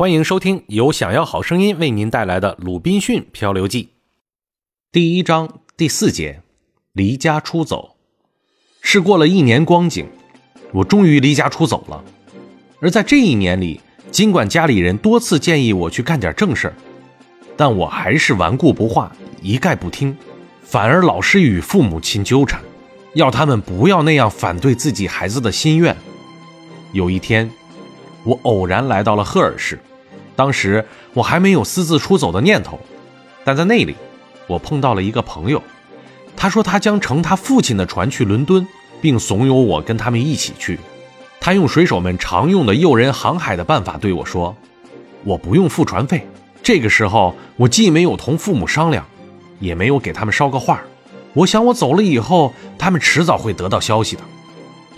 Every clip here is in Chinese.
欢迎收听由想要好声音为您带来的《鲁滨逊漂流记》第一章第四节：离家出走。是过了一年光景，我终于离家出走了。而在这一年里，尽管家里人多次建议我去干点正事，但我还是顽固不化，一概不听，反而老是与父母亲纠缠，要他们不要那样反对自己孩子的心愿。有一天，我偶然来到了赫尔市，当时我还没有私自出走的念头，但在那里，我碰到了一个朋友，他说他将乘他父亲的船去伦敦，并怂恿我跟他们一起去。他用水手们常用的诱人航海的办法对我说：“我不用付船费。”这个时候，我既没有同父母商量，也没有给他们捎个话。我想，我走了以后，他们迟早会得到消息的。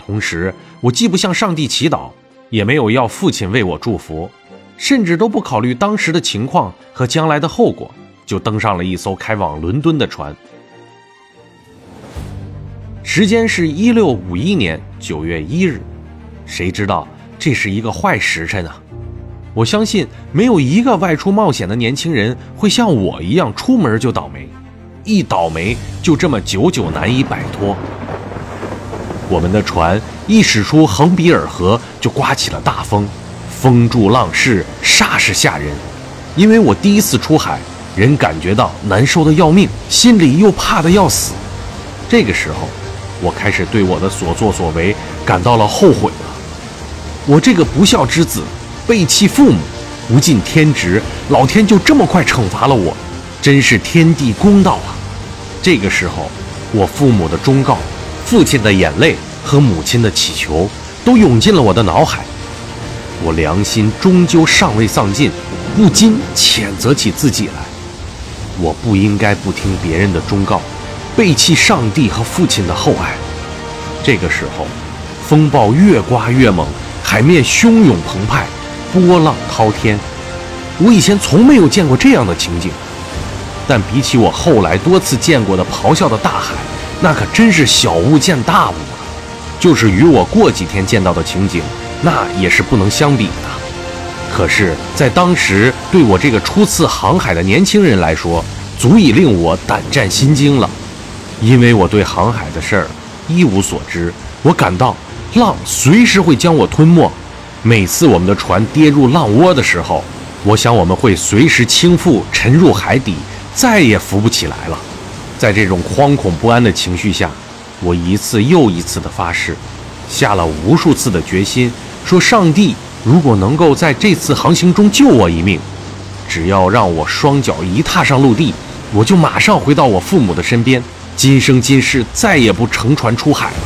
同时，我既不向上帝祈祷，也没有要父亲为我祝福，甚至都不考虑当时的情况和将来的后果，就登上了一艘开往伦敦的船。时间是一六五一年九月一日。谁知道这是一个坏时辰啊！我相信没有一个外出冒险的年轻人会像我一样出门就倒霉，一倒霉就这么久久难以摆脱。我们的船一驶出横比尔河，就刮起了大风，风助浪势，煞是吓人。因为我第一次出海，人感觉到难受的要命，心里又怕的要死。这个时候，我开始对我的所作所为感到了后悔了。我这个不孝之子，背弃父母，不尽天职，老天就这么快惩罚了我，真是天地公道啊！这个时候，我父母的忠告、父亲的眼泪和母亲的祈求，都涌进了我的脑海。我良心终究尚未丧尽，不禁谴责起自己来。我不应该不听别人的忠告，背弃上帝和父亲的厚爱。这个时候，风暴越刮越猛。海面汹涌澎湃，波浪滔天。我以前从没有见过这样的情景，但比起我后来多次见过的咆哮的大海，那可真是小巫见大巫了。就是与我过几天见到的情景，那也是不能相比的。可是，在当时，对我这个初次航海的年轻人来说，足以令我胆战心惊了，因为我对航海的事儿一无所知。我感到。浪随时会将我吞没。每次我们的船跌入浪窝的时候，我想我们会随时倾覆，沉入海底，再也浮不起来了。在这种惶恐不安的情绪下，我一次又一次的发誓，下了无数次的决心，说上帝如果能够在这次航行中救我一命，只要让我双脚一踏上陆地，我就马上回到我父母的身边，今生今世再也不乘船出海了。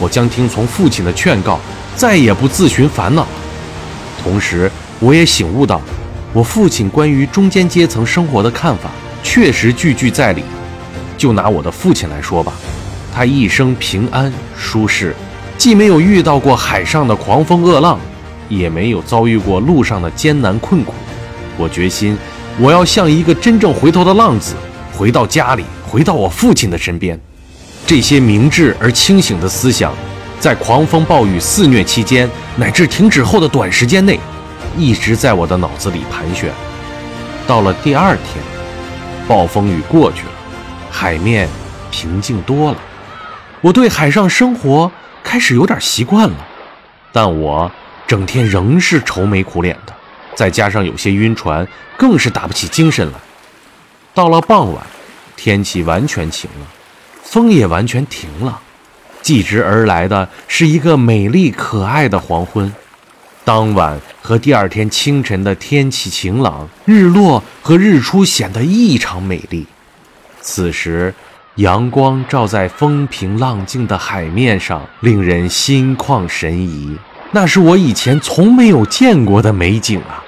我将听从父亲的劝告，再也不自寻烦恼了。同时，我也醒悟到，我父亲关于中间阶层生活的看法确实句句在理。就拿我的父亲来说吧，他一生平安舒适，既没有遇到过海上的狂风恶浪，也没有遭遇过路上的艰难困苦。我决心，我要像一个真正回头的浪子，回到家里，回到我父亲的身边。这些明智而清醒的思想，在狂风暴雨肆虐期间，乃至停止后的短时间内，一直在我的脑子里盘旋。到了第二天，暴风雨过去了，海面平静多了，我对海上生活开始有点习惯了。但我整天仍是愁眉苦脸的，再加上有些晕船，更是打不起精神来。到了傍晚，天气完全晴了。风也完全停了，继之而来的是一个美丽可爱的黄昏。当晚和第二天清晨的天气晴朗，日落和日出显得异常美丽。此时，阳光照在风平浪静的海面上，令人心旷神怡。那是我以前从没有见过的美景啊！